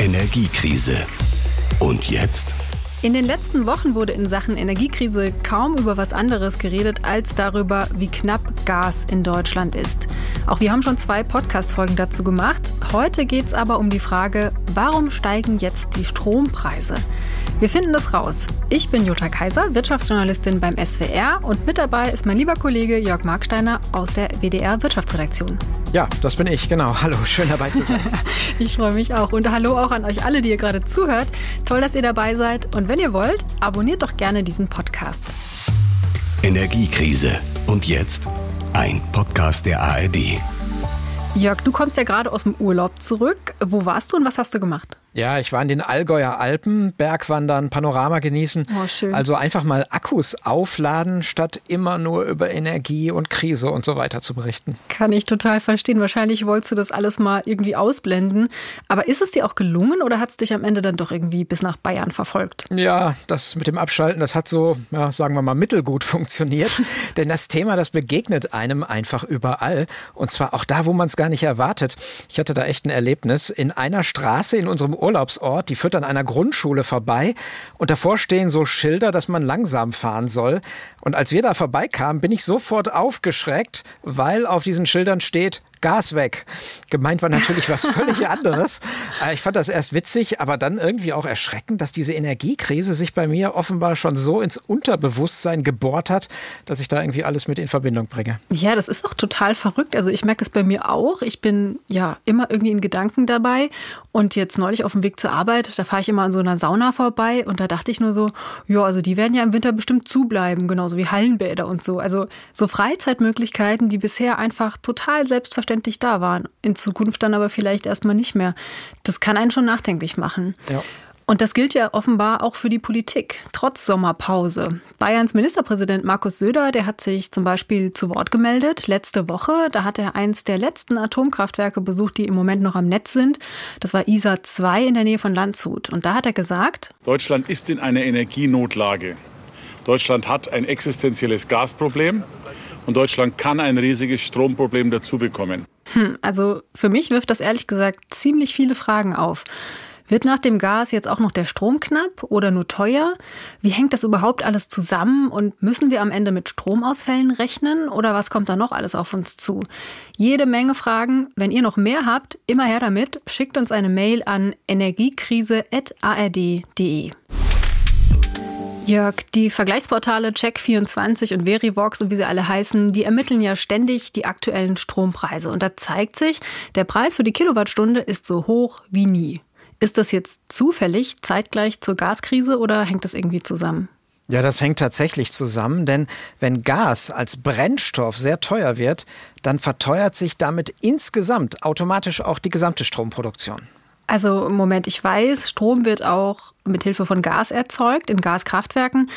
Energiekrise. Und jetzt? In den letzten Wochen wurde in Sachen Energiekrise kaum über was anderes geredet als darüber, wie knapp Gas in Deutschland ist. Auch wir haben schon zwei Podcast-Folgen dazu gemacht. Heute geht es aber um die Frage, warum steigen jetzt die Strompreise? Wir finden das raus. Ich bin Jutta Kaiser, Wirtschaftsjournalistin beim SWR und mit dabei ist mein lieber Kollege Jörg Marksteiner aus der WDR Wirtschaftsredaktion. Ja, das bin ich, genau. Hallo, schön dabei zu sein. ich freue mich auch und hallo auch an euch alle, die ihr gerade zuhört. Toll, dass ihr dabei seid und wenn ihr wollt, abonniert doch gerne diesen Podcast. Energiekrise. Und jetzt ein Podcast der ARD. Jörg, du kommst ja gerade aus dem Urlaub zurück. Wo warst du und was hast du gemacht? Ja, ich war in den Allgäuer Alpen, Bergwandern, Panorama genießen. Oh, schön. Also einfach mal Akkus aufladen, statt immer nur über Energie und Krise und so weiter zu berichten. Kann ich total verstehen. Wahrscheinlich wolltest du das alles mal irgendwie ausblenden. Aber ist es dir auch gelungen oder hat es dich am Ende dann doch irgendwie bis nach Bayern verfolgt? Ja, das mit dem Abschalten, das hat so, ja, sagen wir mal, mittelgut funktioniert. Denn das Thema, das begegnet einem einfach überall. Und zwar auch da, wo man es gar nicht erwartet. Ich hatte da echt ein Erlebnis. In einer Straße in unserem Urlaubsort, die führt an einer Grundschule vorbei und davor stehen so Schilder, dass man langsam fahren soll. Und als wir da vorbeikamen, bin ich sofort aufgeschreckt, weil auf diesen Schildern steht Gas weg. Gemeint war natürlich was völlig anderes. Äh, ich fand das erst witzig, aber dann irgendwie auch erschreckend, dass diese Energiekrise sich bei mir offenbar schon so ins Unterbewusstsein gebohrt hat, dass ich da irgendwie alles mit in Verbindung bringe. Ja, das ist auch total verrückt. Also ich merke es bei mir auch. Ich bin ja immer irgendwie in Gedanken dabei. Und jetzt neulich auf dem Weg zur Arbeit, da fahre ich immer an so einer Sauna vorbei und da dachte ich nur so, ja, also die werden ja im Winter bestimmt zubleiben, genauso wie Hallenbäder und so. Also so Freizeitmöglichkeiten, die bisher einfach total selbstverständlich selbstverständlich da waren. In Zukunft dann aber vielleicht erstmal nicht mehr. Das kann einen schon nachdenklich machen. Ja. Und das gilt ja offenbar auch für die Politik, trotz Sommerpause. Bayerns Ministerpräsident Markus Söder, der hat sich zum Beispiel zu Wort gemeldet. Letzte Woche, da hat er eins der letzten Atomkraftwerke besucht, die im Moment noch am Netz sind. Das war ISA 2 in der Nähe von Landshut. Und da hat er gesagt, Deutschland ist in einer Energienotlage. Deutschland hat ein existenzielles Gasproblem und Deutschland kann ein riesiges Stromproblem dazu bekommen. Hm, also für mich wirft das ehrlich gesagt ziemlich viele Fragen auf. Wird nach dem Gas jetzt auch noch der Strom knapp oder nur teuer? Wie hängt das überhaupt alles zusammen und müssen wir am Ende mit Stromausfällen rechnen oder was kommt da noch alles auf uns zu? Jede Menge Fragen. Wenn ihr noch mehr habt, immer her damit. Schickt uns eine Mail an energiekrise.ard.de. Jörg, die Vergleichsportale Check24 und Verivox und wie sie alle heißen, die ermitteln ja ständig die aktuellen Strompreise. Und da zeigt sich, der Preis für die Kilowattstunde ist so hoch wie nie. Ist das jetzt zufällig zeitgleich zur Gaskrise oder hängt das irgendwie zusammen? Ja, das hängt tatsächlich zusammen, denn wenn Gas als Brennstoff sehr teuer wird, dann verteuert sich damit insgesamt automatisch auch die gesamte Stromproduktion. Also Moment, ich weiß, Strom wird auch mit Hilfe von Gas erzeugt in Gaskraftwerken,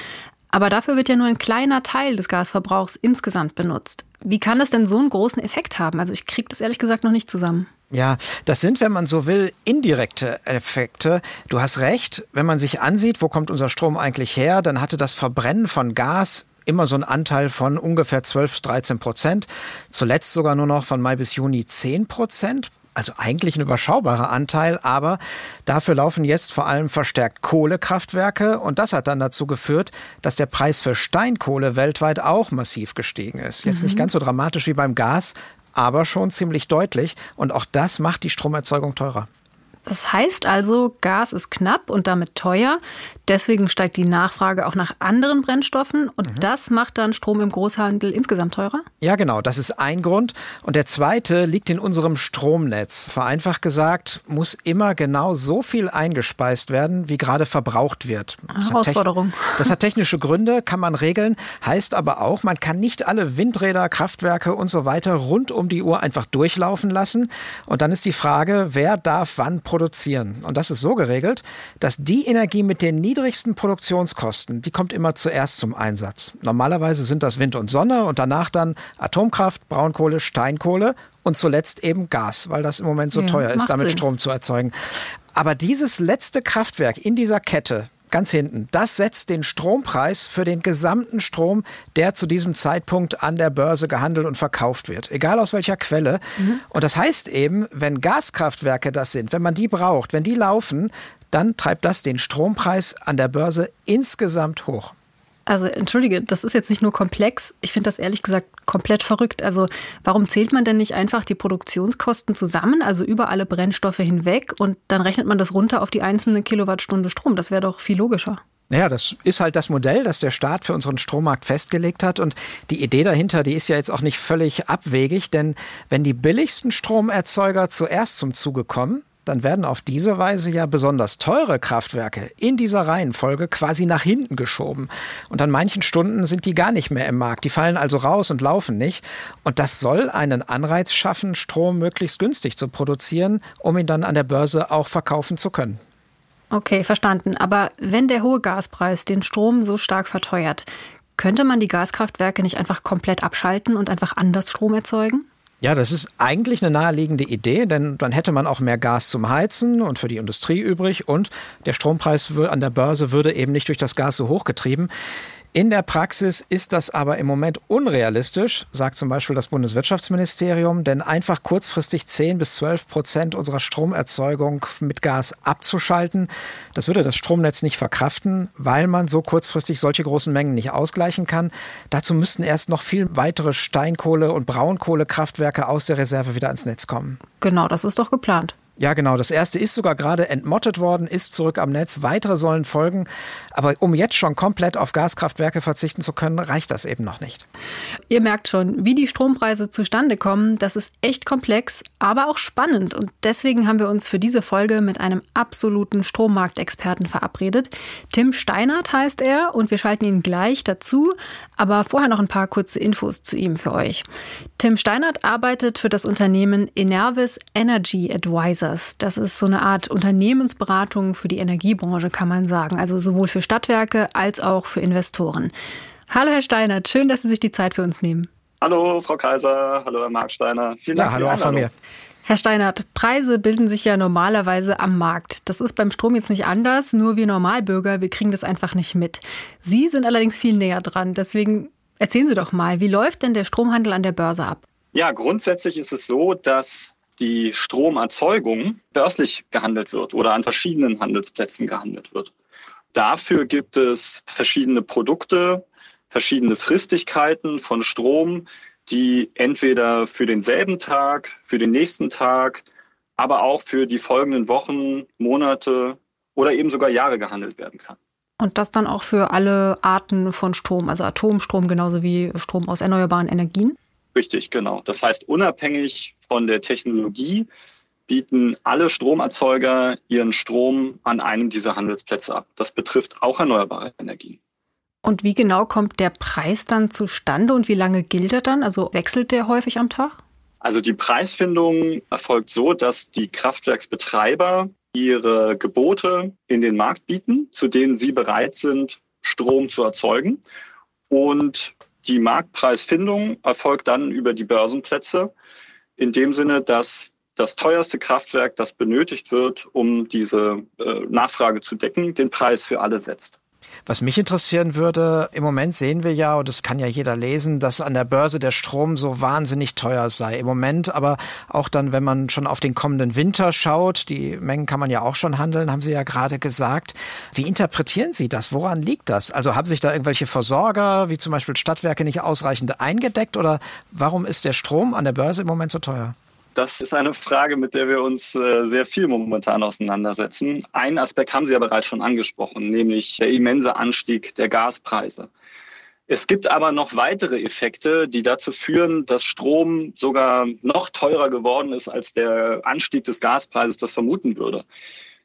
aber dafür wird ja nur ein kleiner Teil des Gasverbrauchs insgesamt benutzt. Wie kann das denn so einen großen Effekt haben? Also ich kriege das ehrlich gesagt noch nicht zusammen. Ja, das sind, wenn man so will, indirekte Effekte. Du hast recht, wenn man sich ansieht, wo kommt unser Strom eigentlich her, dann hatte das Verbrennen von Gas immer so einen Anteil von ungefähr 12 bis 13 Prozent. Zuletzt sogar nur noch von Mai bis Juni 10 Prozent. Also eigentlich ein überschaubarer Anteil, aber dafür laufen jetzt vor allem verstärkt Kohlekraftwerke und das hat dann dazu geführt, dass der Preis für Steinkohle weltweit auch massiv gestiegen ist. Jetzt mhm. nicht ganz so dramatisch wie beim Gas, aber schon ziemlich deutlich und auch das macht die Stromerzeugung teurer. Das heißt also, Gas ist knapp und damit teuer. Deswegen steigt die Nachfrage auch nach anderen Brennstoffen und mhm. das macht dann Strom im Großhandel insgesamt teurer? Ja, genau. Das ist ein Grund. Und der zweite liegt in unserem Stromnetz. Vereinfacht gesagt, muss immer genau so viel eingespeist werden, wie gerade verbraucht wird. Das Herausforderung. Hat das hat technische Gründe, kann man regeln. Heißt aber auch, man kann nicht alle Windräder, Kraftwerke und so weiter rund um die Uhr einfach durchlaufen lassen. Und dann ist die Frage, wer darf wann produzieren? Und das ist so geregelt, dass die Energie mit den niedrigsten Produktionskosten, die kommt immer zuerst zum Einsatz. Normalerweise sind das Wind und Sonne und danach dann Atomkraft, Braunkohle, Steinkohle und zuletzt eben Gas, weil das im Moment so ja, teuer ist, damit Sinn. Strom zu erzeugen. Aber dieses letzte Kraftwerk in dieser Kette, ganz hinten. Das setzt den Strompreis für den gesamten Strom, der zu diesem Zeitpunkt an der Börse gehandelt und verkauft wird, egal aus welcher Quelle. Mhm. Und das heißt eben, wenn Gaskraftwerke das sind, wenn man die braucht, wenn die laufen, dann treibt das den Strompreis an der Börse insgesamt hoch. Also entschuldige, das ist jetzt nicht nur komplex, ich finde das ehrlich gesagt komplett verrückt. Also warum zählt man denn nicht einfach die Produktionskosten zusammen, also über alle Brennstoffe hinweg und dann rechnet man das runter auf die einzelne Kilowattstunde Strom? Das wäre doch viel logischer. Naja, das ist halt das Modell, das der Staat für unseren Strommarkt festgelegt hat. Und die Idee dahinter, die ist ja jetzt auch nicht völlig abwegig, denn wenn die billigsten Stromerzeuger zuerst zum Zuge kommen, dann werden auf diese Weise ja besonders teure Kraftwerke in dieser Reihenfolge quasi nach hinten geschoben. Und an manchen Stunden sind die gar nicht mehr im Markt. Die fallen also raus und laufen nicht. Und das soll einen Anreiz schaffen, Strom möglichst günstig zu produzieren, um ihn dann an der Börse auch verkaufen zu können. Okay, verstanden. Aber wenn der hohe Gaspreis den Strom so stark verteuert, könnte man die Gaskraftwerke nicht einfach komplett abschalten und einfach anders Strom erzeugen? Ja, das ist eigentlich eine naheliegende Idee, denn dann hätte man auch mehr Gas zum Heizen und für die Industrie übrig und der Strompreis an der Börse würde eben nicht durch das Gas so hochgetrieben. In der Praxis ist das aber im Moment unrealistisch, sagt zum Beispiel das Bundeswirtschaftsministerium, denn einfach kurzfristig 10 bis 12 Prozent unserer Stromerzeugung mit Gas abzuschalten, das würde das Stromnetz nicht verkraften, weil man so kurzfristig solche großen Mengen nicht ausgleichen kann. Dazu müssten erst noch viel weitere Steinkohle- und Braunkohlekraftwerke aus der Reserve wieder ans Netz kommen. Genau, das ist doch geplant. Ja, genau. Das erste ist sogar gerade entmottet worden, ist zurück am Netz. Weitere sollen folgen. Aber um jetzt schon komplett auf Gaskraftwerke verzichten zu können, reicht das eben noch nicht. Ihr merkt schon, wie die Strompreise zustande kommen. Das ist echt komplex, aber auch spannend. Und deswegen haben wir uns für diese Folge mit einem absoluten Strommarktexperten verabredet. Tim Steinert heißt er und wir schalten ihn gleich dazu. Aber vorher noch ein paar kurze Infos zu ihm für euch. Tim Steinert arbeitet für das Unternehmen Enervis Energy Advisors. Das ist so eine Art Unternehmensberatung für die Energiebranche, kann man sagen. Also sowohl für Stadtwerke als auch für Investoren. Hallo Herr Steinert, schön, dass Sie sich die Zeit für uns nehmen. Hallo Frau Kaiser, hallo Herr Marc Steiner. Vielen Dank ja, hallo auch von mir. Herr Steinert, Preise bilden sich ja normalerweise am Markt. Das ist beim Strom jetzt nicht anders, nur wir Normalbürger, wir kriegen das einfach nicht mit. Sie sind allerdings viel näher dran. Deswegen erzählen Sie doch mal, wie läuft denn der Stromhandel an der Börse ab? Ja, grundsätzlich ist es so, dass die Stromerzeugung börslich gehandelt wird oder an verschiedenen Handelsplätzen gehandelt wird. Dafür gibt es verschiedene Produkte, verschiedene Fristigkeiten von Strom, die entweder für denselben Tag, für den nächsten Tag, aber auch für die folgenden Wochen, Monate oder eben sogar Jahre gehandelt werden kann. Und das dann auch für alle Arten von Strom, also Atomstrom genauso wie Strom aus erneuerbaren Energien? Richtig, genau. Das heißt, unabhängig von der Technologie bieten alle Stromerzeuger ihren Strom an einem dieser Handelsplätze ab. Das betrifft auch erneuerbare Energien. Und wie genau kommt der Preis dann zustande und wie lange gilt er dann? Also wechselt der häufig am Tag? Also die Preisfindung erfolgt so, dass die Kraftwerksbetreiber ihre Gebote in den Markt bieten, zu denen sie bereit sind, Strom zu erzeugen. Und die Marktpreisfindung erfolgt dann über die Börsenplätze in dem Sinne, dass das teuerste Kraftwerk, das benötigt wird, um diese äh, Nachfrage zu decken, den Preis für alle setzt. Was mich interessieren würde, im Moment sehen wir ja, und das kann ja jeder lesen, dass an der Börse der Strom so wahnsinnig teuer sei. Im Moment aber auch dann, wenn man schon auf den kommenden Winter schaut, die Mengen kann man ja auch schon handeln, haben Sie ja gerade gesagt. Wie interpretieren Sie das? Woran liegt das? Also haben sich da irgendwelche Versorger, wie zum Beispiel Stadtwerke, nicht ausreichend eingedeckt oder warum ist der Strom an der Börse im Moment so teuer? Das ist eine Frage, mit der wir uns äh, sehr viel momentan auseinandersetzen. Einen Aspekt haben Sie ja bereits schon angesprochen, nämlich der immense Anstieg der Gaspreise. Es gibt aber noch weitere Effekte, die dazu führen, dass Strom sogar noch teurer geworden ist, als der Anstieg des Gaspreises das vermuten würde.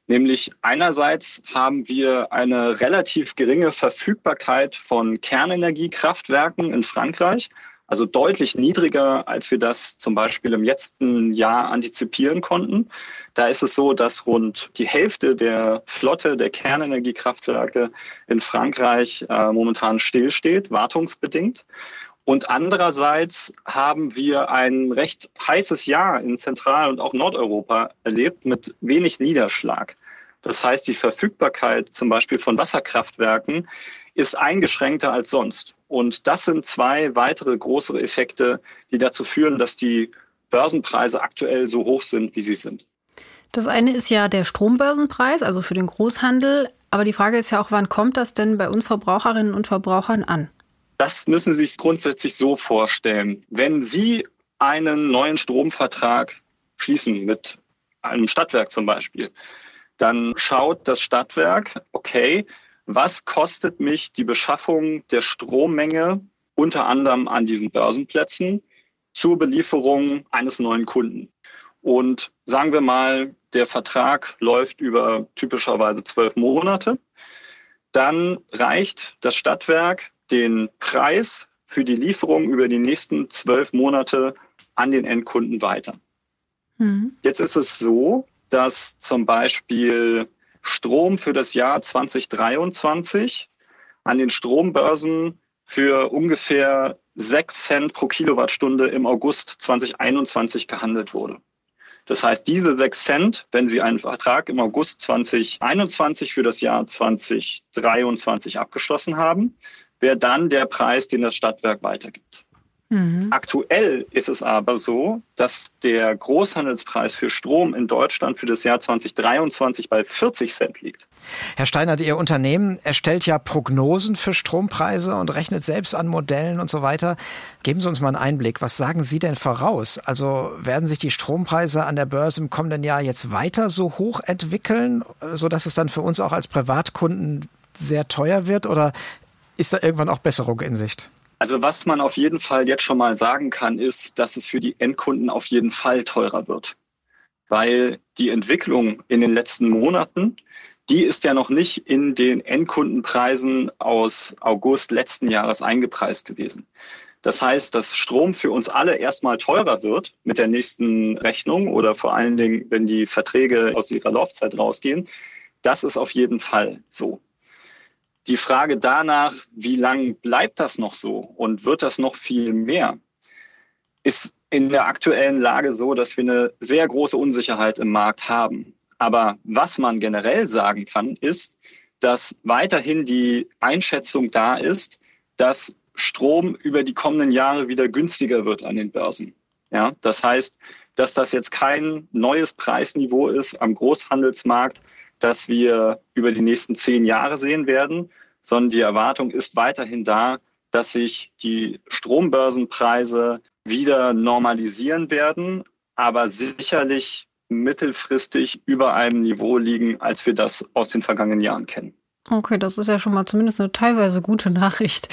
Nämlich einerseits haben wir eine relativ geringe Verfügbarkeit von Kernenergiekraftwerken in Frankreich also deutlich niedriger, als wir das zum Beispiel im letzten Jahr antizipieren konnten. Da ist es so, dass rund die Hälfte der Flotte der Kernenergiekraftwerke in Frankreich äh, momentan stillsteht, wartungsbedingt. Und andererseits haben wir ein recht heißes Jahr in Zentral- und auch Nordeuropa erlebt mit wenig Niederschlag. Das heißt, die Verfügbarkeit zum Beispiel von Wasserkraftwerken ist eingeschränkter als sonst. Und das sind zwei weitere größere Effekte, die dazu führen, dass die Börsenpreise aktuell so hoch sind, wie sie sind. Das eine ist ja der Strombörsenpreis, also für den Großhandel. Aber die Frage ist ja auch, wann kommt das denn bei uns Verbraucherinnen und Verbrauchern an? Das müssen Sie sich grundsätzlich so vorstellen. Wenn Sie einen neuen Stromvertrag schließen mit einem Stadtwerk zum Beispiel, dann schaut das Stadtwerk, okay, was kostet mich die Beschaffung der Strommenge unter anderem an diesen Börsenplätzen zur Belieferung eines neuen Kunden. Und sagen wir mal, der Vertrag läuft über typischerweise zwölf Monate. Dann reicht das Stadtwerk den Preis für die Lieferung über die nächsten zwölf Monate an den Endkunden weiter. Mhm. Jetzt ist es so, dass zum Beispiel Strom für das Jahr 2023 an den Strombörsen für ungefähr 6 Cent pro Kilowattstunde im August 2021 gehandelt wurde. Das heißt, diese 6 Cent, wenn Sie einen Vertrag im August 2021 für das Jahr 2023 abgeschlossen haben, wäre dann der Preis, den das Stadtwerk weitergibt. Mhm. Aktuell ist es aber so, dass der Großhandelspreis für Strom in Deutschland für das Jahr 2023 bei 40 Cent liegt. Herr Steinert, Ihr Unternehmen erstellt ja Prognosen für Strompreise und rechnet selbst an Modellen und so weiter. Geben Sie uns mal einen Einblick. Was sagen Sie denn voraus? Also werden sich die Strompreise an der Börse im kommenden Jahr jetzt weiter so hoch entwickeln, sodass es dann für uns auch als Privatkunden sehr teuer wird? Oder ist da irgendwann auch Besserung in Sicht? Also was man auf jeden Fall jetzt schon mal sagen kann, ist, dass es für die Endkunden auf jeden Fall teurer wird. Weil die Entwicklung in den letzten Monaten, die ist ja noch nicht in den Endkundenpreisen aus August letzten Jahres eingepreist gewesen. Das heißt, dass Strom für uns alle erstmal teurer wird mit der nächsten Rechnung oder vor allen Dingen, wenn die Verträge aus ihrer Laufzeit rausgehen. Das ist auf jeden Fall so. Die Frage danach, wie lange bleibt das noch so und wird das noch viel mehr, ist in der aktuellen Lage so, dass wir eine sehr große Unsicherheit im Markt haben. Aber was man generell sagen kann, ist, dass weiterhin die Einschätzung da ist, dass Strom über die kommenden Jahre wieder günstiger wird an den Börsen. Ja, das heißt, dass das jetzt kein neues Preisniveau ist am Großhandelsmarkt, das wir über die nächsten zehn Jahre sehen werden, sondern die Erwartung ist weiterhin da, dass sich die Strombörsenpreise wieder normalisieren werden, aber sicherlich mittelfristig über einem Niveau liegen, als wir das aus den vergangenen Jahren kennen. Okay, das ist ja schon mal zumindest eine teilweise gute Nachricht.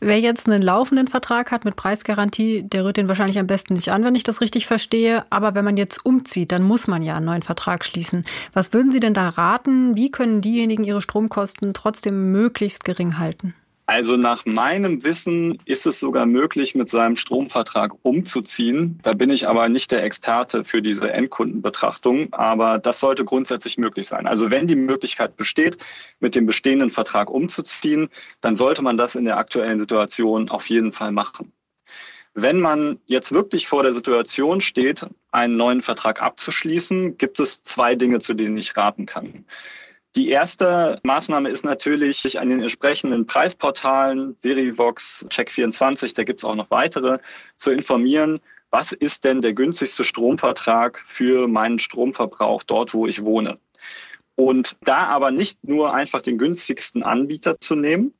Wer jetzt einen laufenden Vertrag hat mit Preisgarantie, der rührt den wahrscheinlich am besten nicht an, wenn ich das richtig verstehe. Aber wenn man jetzt umzieht, dann muss man ja einen neuen Vertrag schließen. Was würden Sie denn da raten? Wie können diejenigen ihre Stromkosten trotzdem möglichst gering halten? Also nach meinem Wissen ist es sogar möglich, mit seinem Stromvertrag umzuziehen. Da bin ich aber nicht der Experte für diese Endkundenbetrachtung, aber das sollte grundsätzlich möglich sein. Also wenn die Möglichkeit besteht, mit dem bestehenden Vertrag umzuziehen, dann sollte man das in der aktuellen Situation auf jeden Fall machen. Wenn man jetzt wirklich vor der Situation steht, einen neuen Vertrag abzuschließen, gibt es zwei Dinge, zu denen ich raten kann. Die erste Maßnahme ist natürlich, sich an den entsprechenden Preisportalen, Verivox, Check24, da gibt es auch noch weitere, zu informieren, was ist denn der günstigste Stromvertrag für meinen Stromverbrauch dort, wo ich wohne. Und da aber nicht nur einfach den günstigsten Anbieter zu nehmen,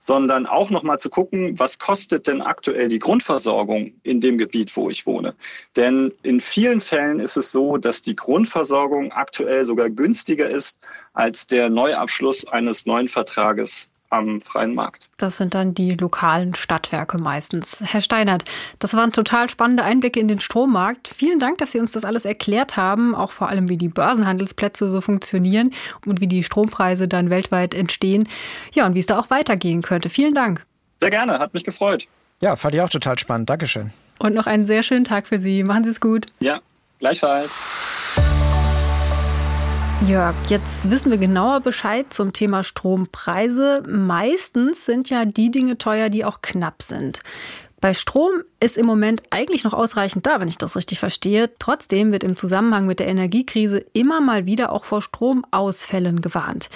sondern auch nochmal zu gucken, was kostet denn aktuell die Grundversorgung in dem Gebiet, wo ich wohne. Denn in vielen Fällen ist es so, dass die Grundversorgung aktuell sogar günstiger ist als der Neuabschluss eines neuen Vertrages am freien Markt. Das sind dann die lokalen Stadtwerke meistens. Herr Steinert, das waren total spannende Einblicke in den Strommarkt. Vielen Dank, dass Sie uns das alles erklärt haben, auch vor allem, wie die Börsenhandelsplätze so funktionieren und wie die Strompreise dann weltweit entstehen. Ja, und wie es da auch weitergehen könnte. Vielen Dank. Sehr gerne, hat mich gefreut. Ja, fand ich auch total spannend. Dankeschön. Und noch einen sehr schönen Tag für Sie. Machen Sie es gut. Ja, gleichfalls. Jörg, jetzt wissen wir genauer Bescheid zum Thema Strompreise. Meistens sind ja die Dinge teuer, die auch knapp sind. Bei Strom ist im Moment eigentlich noch ausreichend da, wenn ich das richtig verstehe. Trotzdem wird im Zusammenhang mit der Energiekrise immer mal wieder auch vor Stromausfällen gewarnt.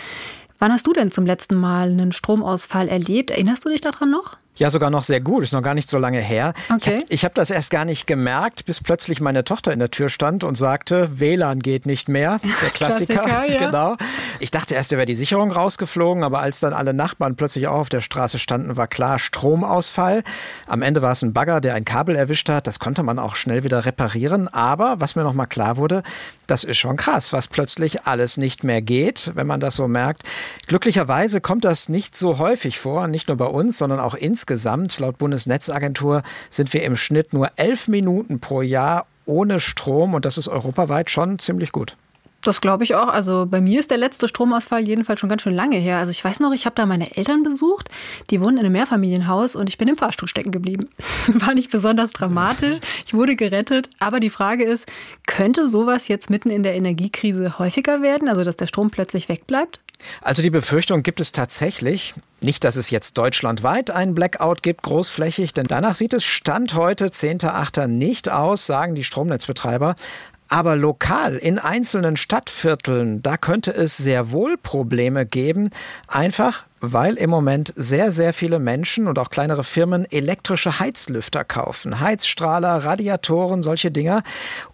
Wann hast du denn zum letzten Mal einen Stromausfall erlebt? Erinnerst du dich daran noch? Ja, sogar noch sehr gut. Ist noch gar nicht so lange her. Okay. Ich habe hab das erst gar nicht gemerkt, bis plötzlich meine Tochter in der Tür stand und sagte, WLAN geht nicht mehr. Der Klassiker. Klassiker ja. Genau. Ich dachte erst, er wäre die Sicherung rausgeflogen, aber als dann alle Nachbarn plötzlich auch auf der Straße standen, war klar Stromausfall. Am Ende war es ein Bagger, der ein Kabel erwischt hat. Das konnte man auch schnell wieder reparieren. Aber was mir noch mal klar wurde, das ist schon krass, was plötzlich alles nicht mehr geht, wenn man das so merkt. Glücklicherweise kommt das nicht so häufig vor, nicht nur bei uns, sondern auch insgesamt laut Bundesnetzagentur, sind wir im Schnitt nur elf Minuten pro Jahr ohne Strom und das ist europaweit schon ziemlich gut. Das glaube ich auch. Also bei mir ist der letzte Stromausfall jedenfalls schon ganz schön lange her. Also ich weiß noch, ich habe da meine Eltern besucht. Die wohnen in einem Mehrfamilienhaus und ich bin im Fahrstuhl stecken geblieben. War nicht besonders dramatisch. Ich wurde gerettet. Aber die Frage ist, könnte sowas jetzt mitten in der Energiekrise häufiger werden? Also dass der Strom plötzlich wegbleibt? Also die Befürchtung gibt es tatsächlich. Nicht, dass es jetzt deutschlandweit einen Blackout gibt, großflächig, denn danach sieht es Stand heute, 10.8. nicht aus, sagen die Stromnetzbetreiber. Aber lokal in einzelnen Stadtvierteln, da könnte es sehr wohl Probleme geben, einfach weil im Moment sehr, sehr viele Menschen und auch kleinere Firmen elektrische Heizlüfter kaufen. Heizstrahler, Radiatoren, solche Dinger,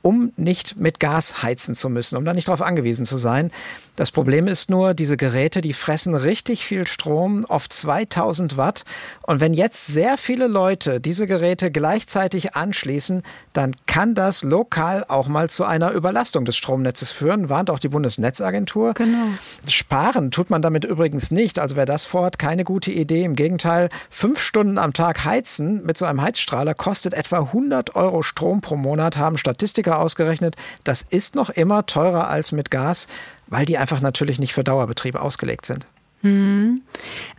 um nicht mit Gas heizen zu müssen, um da nicht darauf angewiesen zu sein. Das Problem ist nur, diese Geräte, die fressen richtig viel Strom, oft 2000 Watt. Und wenn jetzt sehr viele Leute diese Geräte gleichzeitig anschließen, dann kann das lokal auch mal zu einer Überlastung des Stromnetzes führen, warnt auch die Bundesnetzagentur. Genau. Sparen tut man damit übrigens nicht. Also wer das vorhat, keine gute Idee. Im Gegenteil, fünf Stunden am Tag heizen mit so einem Heizstrahler kostet etwa 100 Euro Strom pro Monat, haben Statistiker ausgerechnet. Das ist noch immer teurer als mit Gas weil die einfach natürlich nicht für Dauerbetrieb ausgelegt sind. Hm.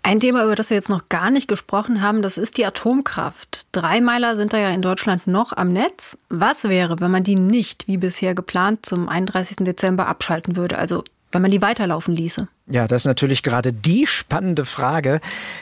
Ein Thema, über das wir jetzt noch gar nicht gesprochen haben, das ist die Atomkraft. Drei Meiler sind da ja in Deutschland noch am Netz. Was wäre, wenn man die nicht, wie bisher geplant, zum 31. Dezember abschalten würde? Also wenn man die weiterlaufen ließe? Ja, das ist natürlich gerade die spannende Frage.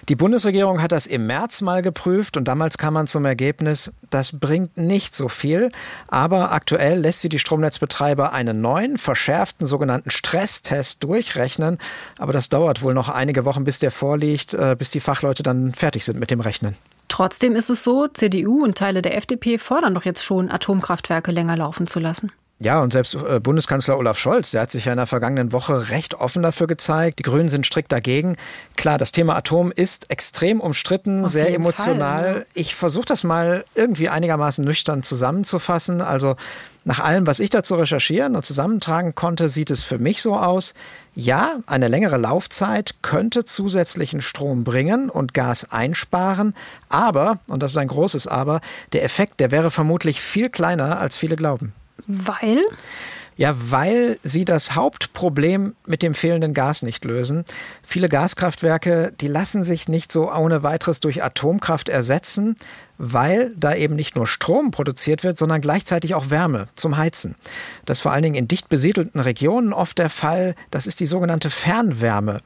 Die Bundesregierung hat das im März mal geprüft und damals kam man zum Ergebnis, das bringt nicht so viel. Aber aktuell lässt sie die Stromnetzbetreiber einen neuen, verschärften sogenannten Stresstest durchrechnen. Aber das dauert wohl noch einige Wochen, bis der vorliegt, äh, bis die Fachleute dann fertig sind mit dem Rechnen. Trotzdem ist es so, CDU und Teile der FDP fordern doch jetzt schon, Atomkraftwerke länger laufen zu lassen. Ja, und selbst äh, Bundeskanzler Olaf Scholz, der hat sich ja in der vergangenen Woche recht offen dafür gezeigt. Die Grünen sind strikt dagegen. Klar, das Thema Atom ist extrem umstritten, Auf sehr emotional. Fall, ja. Ich versuche das mal irgendwie einigermaßen nüchtern zusammenzufassen. Also nach allem, was ich dazu recherchieren und zusammentragen konnte, sieht es für mich so aus. Ja, eine längere Laufzeit könnte zusätzlichen Strom bringen und Gas einsparen. Aber, und das ist ein großes Aber, der Effekt, der wäre vermutlich viel kleiner, als viele glauben. Weil? Ja, weil sie das Hauptproblem mit dem fehlenden Gas nicht lösen. Viele Gaskraftwerke, die lassen sich nicht so ohne weiteres durch Atomkraft ersetzen, weil da eben nicht nur Strom produziert wird, sondern gleichzeitig auch Wärme zum Heizen. Das ist vor allen Dingen in dicht besiedelten Regionen oft der Fall. Das ist die sogenannte Fernwärme.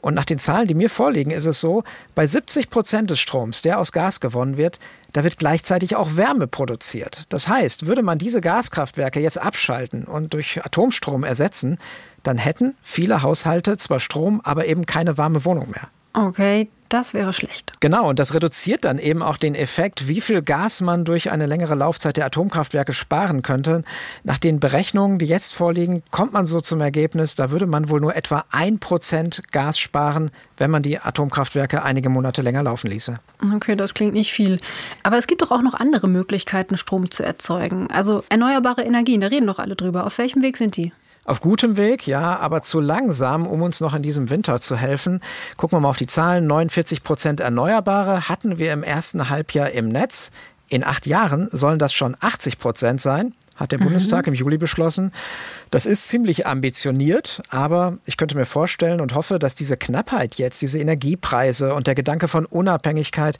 Und nach den Zahlen, die mir vorliegen, ist es so, bei 70 Prozent des Stroms, der aus Gas gewonnen wird, da wird gleichzeitig auch Wärme produziert. Das heißt, würde man diese Gaskraftwerke jetzt abschalten und durch Atomstrom ersetzen, dann hätten viele Haushalte zwar Strom, aber eben keine warme Wohnung mehr. Okay, das wäre schlecht. Genau, und das reduziert dann eben auch den Effekt, wie viel Gas man durch eine längere Laufzeit der Atomkraftwerke sparen könnte. Nach den Berechnungen, die jetzt vorliegen, kommt man so zum Ergebnis, da würde man wohl nur etwa ein Prozent Gas sparen, wenn man die Atomkraftwerke einige Monate länger laufen ließe. Okay, das klingt nicht viel. Aber es gibt doch auch noch andere Möglichkeiten, Strom zu erzeugen. Also erneuerbare Energien, da reden doch alle drüber. Auf welchem Weg sind die? Auf gutem Weg, ja, aber zu langsam, um uns noch in diesem Winter zu helfen. Gucken wir mal auf die Zahlen. 49 Prozent Erneuerbare hatten wir im ersten Halbjahr im Netz. In acht Jahren sollen das schon 80 Prozent sein hat der Bundestag im Juli beschlossen. Das ist ziemlich ambitioniert, aber ich könnte mir vorstellen und hoffe, dass diese Knappheit jetzt, diese Energiepreise und der Gedanke von Unabhängigkeit,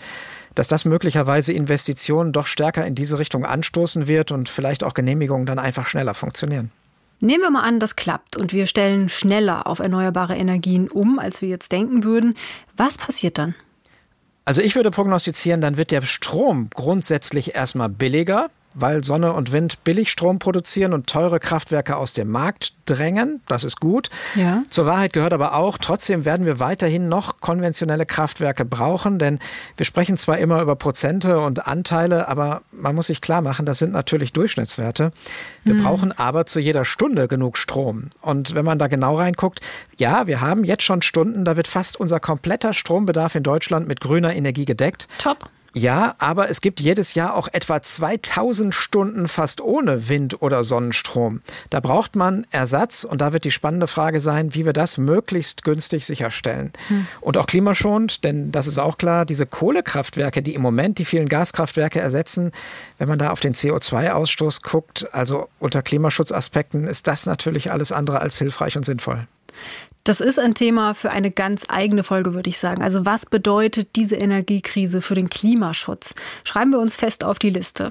dass das möglicherweise Investitionen doch stärker in diese Richtung anstoßen wird und vielleicht auch Genehmigungen dann einfach schneller funktionieren. Nehmen wir mal an, das klappt und wir stellen schneller auf erneuerbare Energien um, als wir jetzt denken würden. Was passiert dann? Also ich würde prognostizieren, dann wird der Strom grundsätzlich erstmal billiger weil Sonne und Wind Billigstrom produzieren und teure Kraftwerke aus dem Markt drängen. Das ist gut. Ja. Zur Wahrheit gehört aber auch, trotzdem werden wir weiterhin noch konventionelle Kraftwerke brauchen, denn wir sprechen zwar immer über Prozente und Anteile, aber man muss sich klar machen, das sind natürlich Durchschnittswerte. Wir mhm. brauchen aber zu jeder Stunde genug Strom. Und wenn man da genau reinguckt, ja, wir haben jetzt schon Stunden, da wird fast unser kompletter Strombedarf in Deutschland mit grüner Energie gedeckt. Top. Ja, aber es gibt jedes Jahr auch etwa 2000 Stunden fast ohne Wind- oder Sonnenstrom. Da braucht man Ersatz und da wird die spannende Frage sein, wie wir das möglichst günstig sicherstellen. Hm. Und auch klimaschonend, denn das ist auch klar, diese Kohlekraftwerke, die im Moment die vielen Gaskraftwerke ersetzen, wenn man da auf den CO2-Ausstoß guckt, also unter Klimaschutzaspekten, ist das natürlich alles andere als hilfreich und sinnvoll. Das ist ein Thema für eine ganz eigene Folge, würde ich sagen. Also was bedeutet diese Energiekrise für den Klimaschutz? Schreiben wir uns fest auf die Liste.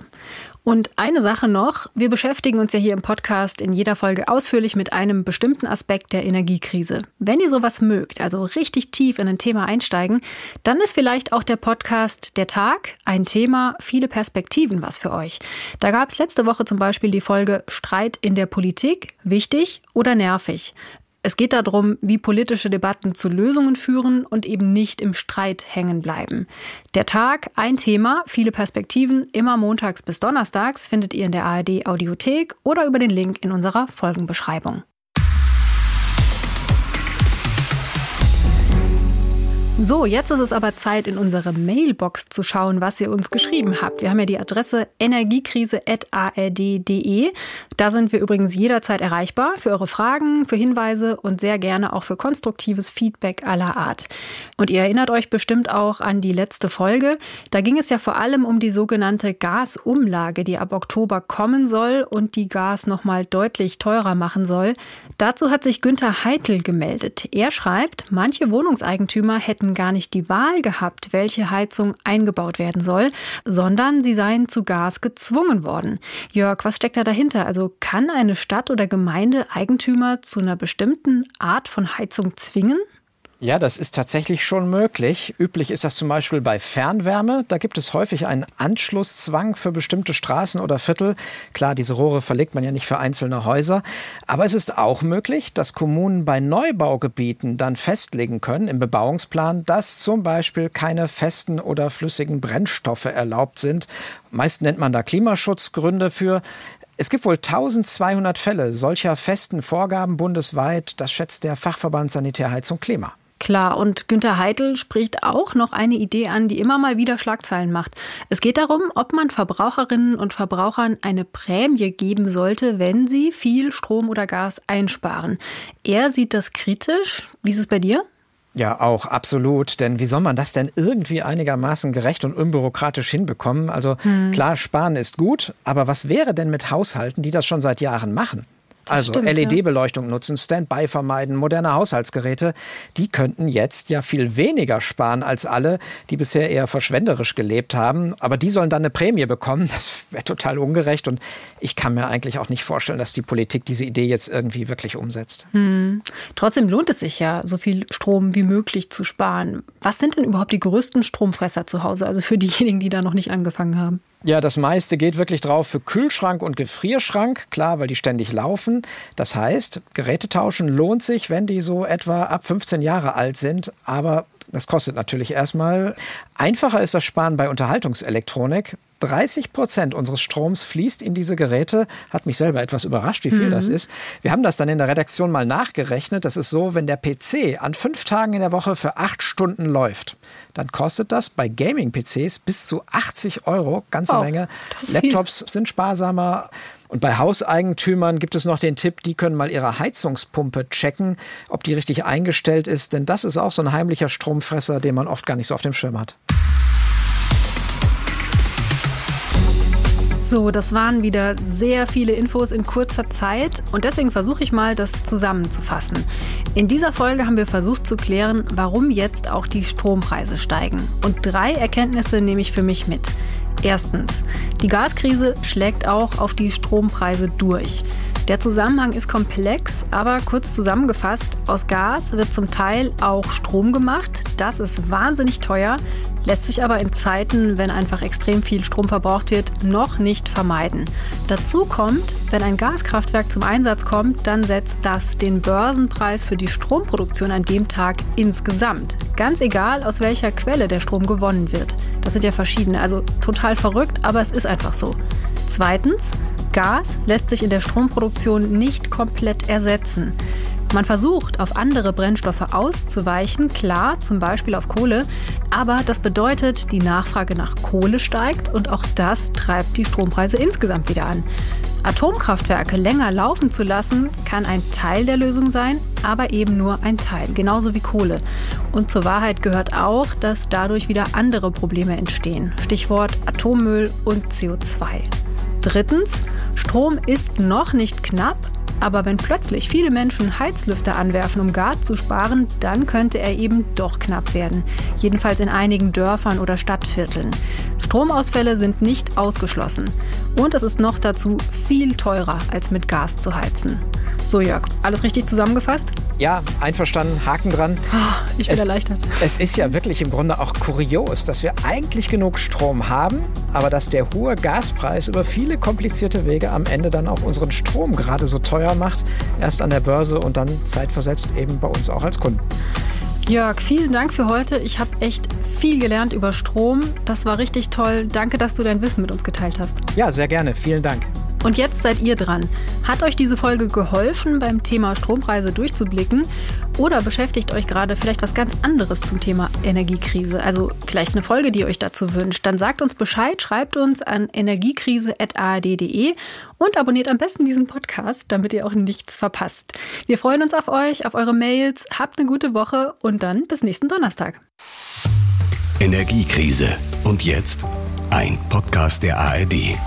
Und eine Sache noch, wir beschäftigen uns ja hier im Podcast in jeder Folge ausführlich mit einem bestimmten Aspekt der Energiekrise. Wenn ihr sowas mögt, also richtig tief in ein Thema einsteigen, dann ist vielleicht auch der Podcast Der Tag ein Thema, viele Perspektiven was für euch. Da gab es letzte Woche zum Beispiel die Folge Streit in der Politik, wichtig oder nervig. Es geht darum, wie politische Debatten zu Lösungen führen und eben nicht im Streit hängen bleiben. Der Tag, ein Thema, viele Perspektiven, immer montags bis donnerstags findet ihr in der ARD Audiothek oder über den Link in unserer Folgenbeschreibung. So, jetzt ist es aber Zeit, in unsere Mailbox zu schauen, was ihr uns geschrieben habt. Wir haben ja die Adresse energiekrise.ard.de. Da sind wir übrigens jederzeit erreichbar für eure Fragen, für Hinweise und sehr gerne auch für konstruktives Feedback aller Art. Und ihr erinnert euch bestimmt auch an die letzte Folge. Da ging es ja vor allem um die sogenannte Gasumlage, die ab Oktober kommen soll und die Gas nochmal deutlich teurer machen soll. Dazu hat sich Günther Heitel gemeldet. Er schreibt, manche Wohnungseigentümer hätten hätten gar nicht die Wahl gehabt, welche Heizung eingebaut werden soll, sondern sie seien zu Gas gezwungen worden. Jörg, was steckt da dahinter? Also kann eine Stadt oder Gemeinde Eigentümer zu einer bestimmten Art von Heizung zwingen? Ja, das ist tatsächlich schon möglich. Üblich ist das zum Beispiel bei Fernwärme. Da gibt es häufig einen Anschlusszwang für bestimmte Straßen oder Viertel. Klar, diese Rohre verlegt man ja nicht für einzelne Häuser. Aber es ist auch möglich, dass Kommunen bei Neubaugebieten dann festlegen können im Bebauungsplan, dass zum Beispiel keine festen oder flüssigen Brennstoffe erlaubt sind. Meist nennt man da Klimaschutzgründe für. Es gibt wohl 1200 Fälle solcher festen Vorgaben bundesweit. Das schätzt der Fachverband Sanitärheizung Klima. Klar, und Günter Heitel spricht auch noch eine Idee an, die immer mal wieder Schlagzeilen macht. Es geht darum, ob man Verbraucherinnen und Verbrauchern eine Prämie geben sollte, wenn sie viel Strom oder Gas einsparen. Er sieht das kritisch. Wie ist es bei dir? Ja, auch absolut. Denn wie soll man das denn irgendwie einigermaßen gerecht und unbürokratisch hinbekommen? Also hm. klar, sparen ist gut, aber was wäre denn mit Haushalten, die das schon seit Jahren machen? Also LED-Beleuchtung nutzen, Standby vermeiden, moderne Haushaltsgeräte, die könnten jetzt ja viel weniger sparen als alle, die bisher eher verschwenderisch gelebt haben. Aber die sollen dann eine Prämie bekommen. Das wäre total ungerecht. Und ich kann mir eigentlich auch nicht vorstellen, dass die Politik diese Idee jetzt irgendwie wirklich umsetzt. Hm. Trotzdem lohnt es sich ja, so viel Strom wie möglich zu sparen. Was sind denn überhaupt die größten Stromfresser zu Hause? Also für diejenigen, die da noch nicht angefangen haben. Ja, das meiste geht wirklich drauf für Kühlschrank und Gefrierschrank, klar, weil die ständig laufen. Das heißt, Geräte tauschen lohnt sich, wenn die so etwa ab 15 Jahre alt sind, aber das kostet natürlich erstmal. Einfacher ist das Sparen bei Unterhaltungselektronik. 30 Prozent unseres Stroms fließt in diese Geräte. Hat mich selber etwas überrascht, wie viel mhm. das ist. Wir haben das dann in der Redaktion mal nachgerechnet. Das ist so, wenn der PC an fünf Tagen in der Woche für acht Stunden läuft, dann kostet das bei Gaming-PCs bis zu 80 Euro. Ganze oh, Menge. Laptops viel. sind sparsamer. Und bei Hauseigentümern gibt es noch den Tipp, die können mal ihre Heizungspumpe checken, ob die richtig eingestellt ist, denn das ist auch so ein heimlicher Stromfresser, den man oft gar nicht so auf dem Schirm hat. So, das waren wieder sehr viele Infos in kurzer Zeit und deswegen versuche ich mal, das zusammenzufassen. In dieser Folge haben wir versucht zu klären, warum jetzt auch die Strompreise steigen. Und drei Erkenntnisse nehme ich für mich mit. Erstens, die Gaskrise schlägt auch auf die Strompreise durch. Der Zusammenhang ist komplex, aber kurz zusammengefasst, aus Gas wird zum Teil auch Strom gemacht. Das ist wahnsinnig teuer, lässt sich aber in Zeiten, wenn einfach extrem viel Strom verbraucht wird, noch nicht vermeiden. Dazu kommt, wenn ein Gaskraftwerk zum Einsatz kommt, dann setzt das den Börsenpreis für die Stromproduktion an dem Tag insgesamt. Ganz egal, aus welcher Quelle der Strom gewonnen wird. Das sind ja verschiedene, also total verrückt, aber es ist einfach so. Zweitens, Gas lässt sich in der Stromproduktion nicht komplett ersetzen. Man versucht, auf andere Brennstoffe auszuweichen, klar, zum Beispiel auf Kohle, aber das bedeutet, die Nachfrage nach Kohle steigt und auch das treibt die Strompreise insgesamt wieder an. Atomkraftwerke länger laufen zu lassen, kann ein Teil der Lösung sein, aber eben nur ein Teil, genauso wie Kohle. Und zur Wahrheit gehört auch, dass dadurch wieder andere Probleme entstehen. Stichwort Atommüll und CO2. Drittens, Strom ist noch nicht knapp, aber wenn plötzlich viele Menschen Heizlüfter anwerfen, um Gas zu sparen, dann könnte er eben doch knapp werden. Jedenfalls in einigen Dörfern oder Stadtvierteln. Stromausfälle sind nicht ausgeschlossen. Und es ist noch dazu viel teurer, als mit Gas zu heizen. So, Jörg, alles richtig zusammengefasst? Ja, einverstanden, Haken dran. Oh, ich bin es, erleichtert. Es ist ja wirklich im Grunde auch kurios, dass wir eigentlich genug Strom haben, aber dass der hohe Gaspreis über viele komplizierte Wege am Ende dann auch unseren Strom gerade so teuer macht. Erst an der Börse und dann zeitversetzt eben bei uns auch als Kunden. Jörg, vielen Dank für heute. Ich habe echt viel gelernt über Strom. Das war richtig toll. Danke, dass du dein Wissen mit uns geteilt hast. Ja, sehr gerne. Vielen Dank. Und jetzt seid ihr dran. Hat euch diese Folge geholfen, beim Thema Strompreise durchzublicken? Oder beschäftigt euch gerade vielleicht was ganz anderes zum Thema Energiekrise? Also vielleicht eine Folge, die ihr euch dazu wünscht. Dann sagt uns Bescheid, schreibt uns an energiekrise.ard.de und abonniert am besten diesen Podcast, damit ihr auch nichts verpasst. Wir freuen uns auf euch, auf eure Mails. Habt eine gute Woche und dann bis nächsten Donnerstag. Energiekrise. Und jetzt ein Podcast der ARD.